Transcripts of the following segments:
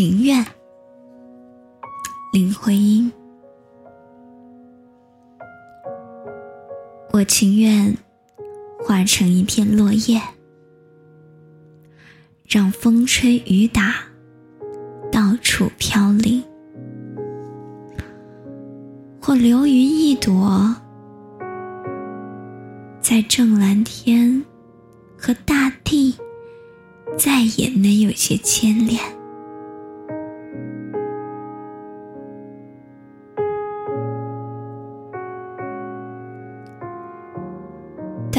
情愿，林徽因。我情愿化成一片落叶，让风吹雨打，到处飘零；或流云一朵，在正蓝天和大地再也没有些牵连。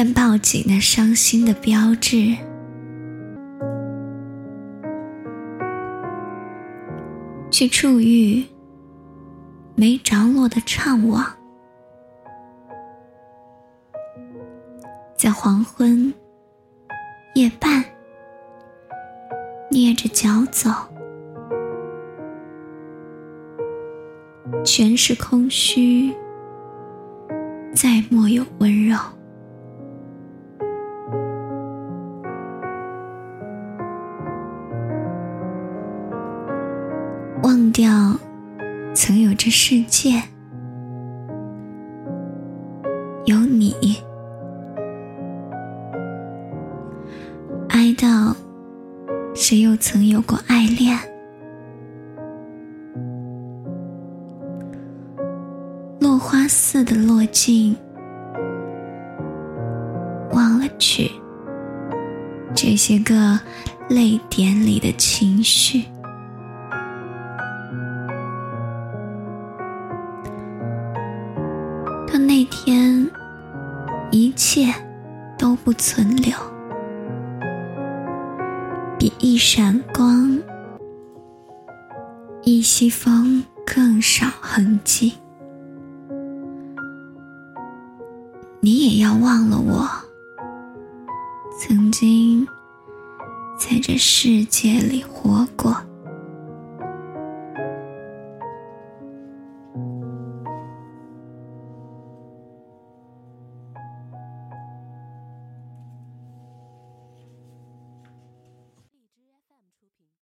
但抱紧那伤心的标志，去触遇没着落的怅惘，在黄昏夜半，蹑着脚走，全是空虚，再莫有温柔。忘掉曾有这世界，有你；哀悼谁又曾有过爱恋？落花似的落尽，忘了去这些个泪点里的情绪。那天，一切都不存留，比一闪光、一息风更少痕迹。你也要忘了我，曾经在这世界里活过。